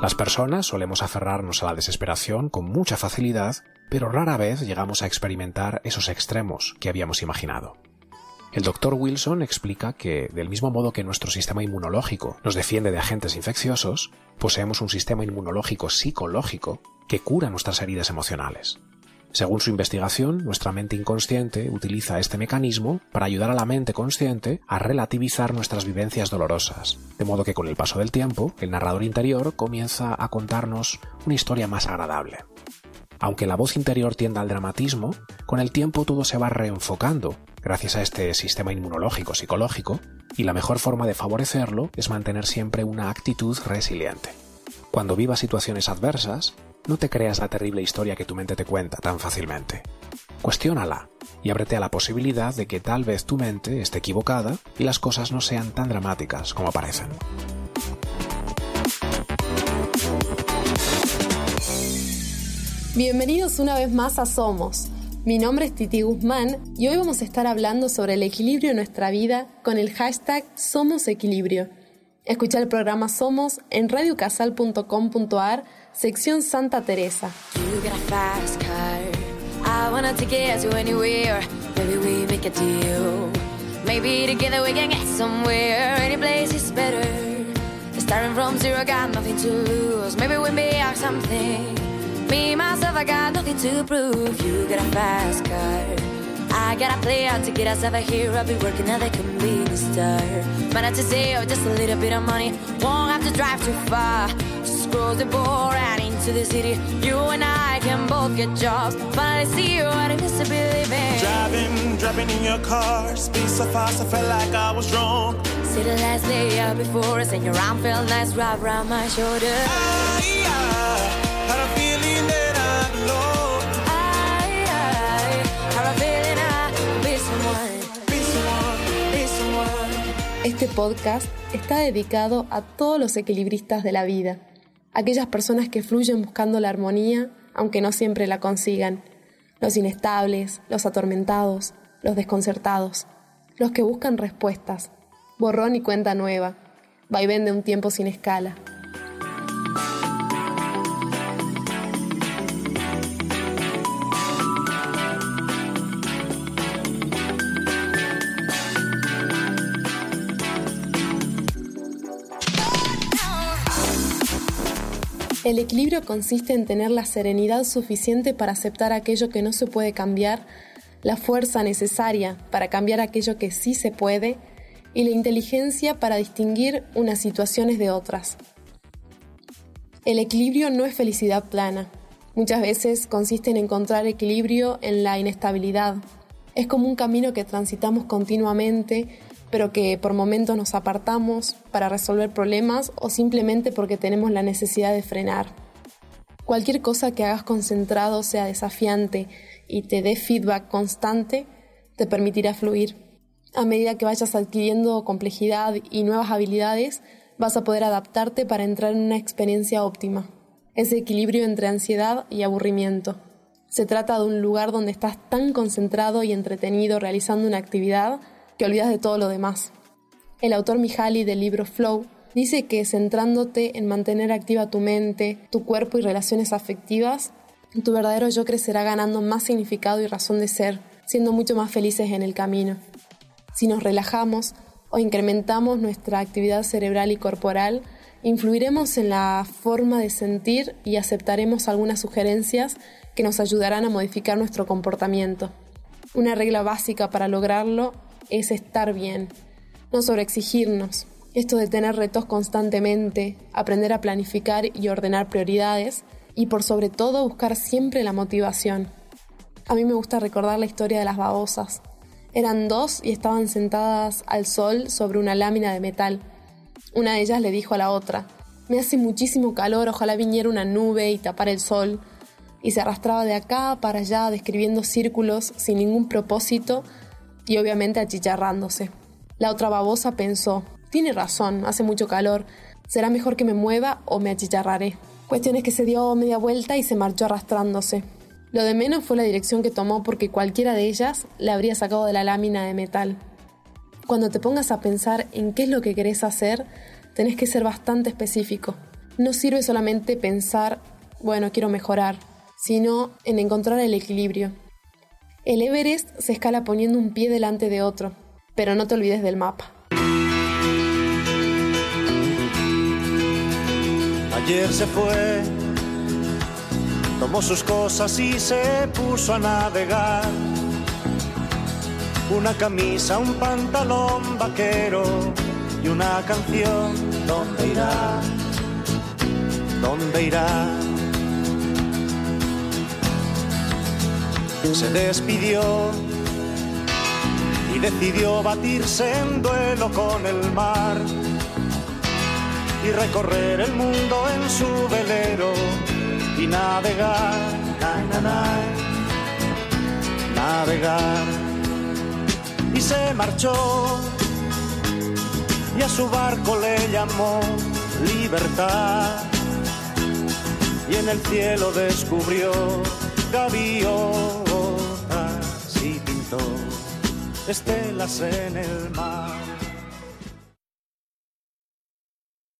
Las personas solemos aferrarnos a la desesperación con mucha facilidad, pero rara vez llegamos a experimentar esos extremos que habíamos imaginado. El doctor Wilson explica que, del mismo modo que nuestro sistema inmunológico nos defiende de agentes infecciosos, poseemos un sistema inmunológico psicológico que cura nuestras heridas emocionales. Según su investigación, nuestra mente inconsciente utiliza este mecanismo para ayudar a la mente consciente a relativizar nuestras vivencias dolorosas, de modo que con el paso del tiempo, el narrador interior comienza a contarnos una historia más agradable. Aunque la voz interior tienda al dramatismo, con el tiempo todo se va reenfocando gracias a este sistema inmunológico psicológico, y la mejor forma de favorecerlo es mantener siempre una actitud resiliente. Cuando vivas situaciones adversas, no te creas la terrible historia que tu mente te cuenta tan fácilmente. Cuestiónala y ábrete a la posibilidad de que tal vez tu mente esté equivocada y las cosas no sean tan dramáticas como parecen. Bienvenidos una vez más a Somos. Mi nombre es Titi Guzmán y hoy vamos a estar hablando sobre el equilibrio en nuestra vida con el hashtag Somos Equilibrio. Escucha el programa Somos en radiocasal.com.ar, sección Santa Teresa. Maybe together we can get somewhere. Any place is better. Starting from zero, got nothing to lose. Maybe we may have something. Me, myself, I got nothing to prove. You got a fast car. I gotta play out to get us over here. I'll be working at the convenience store. Managed to save just a little bit of money. Won't have to drive too far. Just cross the border and into the city. You and I can both get jobs. Finally see what it is to be living. Driving, driving in your car. Speed so fast, I felt like I was wrong. See the last day out before us, and your arm felt nice wrapped around my shoulder. I podcast está dedicado a todos los equilibristas de la vida, aquellas personas que fluyen buscando la armonía, aunque no siempre la consigan, los inestables, los atormentados, los desconcertados, los que buscan respuestas, borrón y cuenta nueva, vaivén de un tiempo sin escala. El equilibrio consiste en tener la serenidad suficiente para aceptar aquello que no se puede cambiar, la fuerza necesaria para cambiar aquello que sí se puede y la inteligencia para distinguir unas situaciones de otras. El equilibrio no es felicidad plana. Muchas veces consiste en encontrar equilibrio en la inestabilidad. Es como un camino que transitamos continuamente pero que por momentos nos apartamos para resolver problemas o simplemente porque tenemos la necesidad de frenar. Cualquier cosa que hagas concentrado sea desafiante y te dé feedback constante, te permitirá fluir. A medida que vayas adquiriendo complejidad y nuevas habilidades, vas a poder adaptarte para entrar en una experiencia óptima. Ese equilibrio entre ansiedad y aburrimiento. Se trata de un lugar donde estás tan concentrado y entretenido realizando una actividad que olvidas de todo lo demás. El autor Mihaly del libro Flow dice que centrándote en mantener activa tu mente, tu cuerpo y relaciones afectivas, tu verdadero yo crecerá ganando más significado y razón de ser, siendo mucho más felices en el camino. Si nos relajamos o incrementamos nuestra actividad cerebral y corporal, influiremos en la forma de sentir y aceptaremos algunas sugerencias que nos ayudarán a modificar nuestro comportamiento. Una regla básica para lograrlo es estar bien, no sobreexigirnos. Esto de tener retos constantemente, aprender a planificar y ordenar prioridades y por sobre todo buscar siempre la motivación. A mí me gusta recordar la historia de las babosas. Eran dos y estaban sentadas al sol sobre una lámina de metal. Una de ellas le dijo a la otra, me hace muchísimo calor, ojalá viniera una nube y tapara el sol. Y se arrastraba de acá para allá describiendo círculos sin ningún propósito y obviamente achicharrándose. La otra babosa pensó, tiene razón, hace mucho calor, será mejor que me mueva o me achicharraré. Cuestión es que se dio media vuelta y se marchó arrastrándose. Lo de menos fue la dirección que tomó porque cualquiera de ellas le habría sacado de la lámina de metal. Cuando te pongas a pensar en qué es lo que querés hacer, tenés que ser bastante específico. no sirve solamente pensar, bueno, quiero mejorar, sino en encontrar el equilibrio. El Everest se escala poniendo un pie delante de otro, pero no te olvides del mapa. Ayer se fue, tomó sus cosas y se puso a navegar. Una camisa, un pantalón vaquero y una canción. ¿Dónde irá? ¿Dónde irá? Se despidió y decidió batirse en duelo con el mar y recorrer el mundo en su velero y navegar, na, na, navegar. Y se marchó y a su barco le llamó libertad y en el cielo descubrió gaviotas estelas en el mar.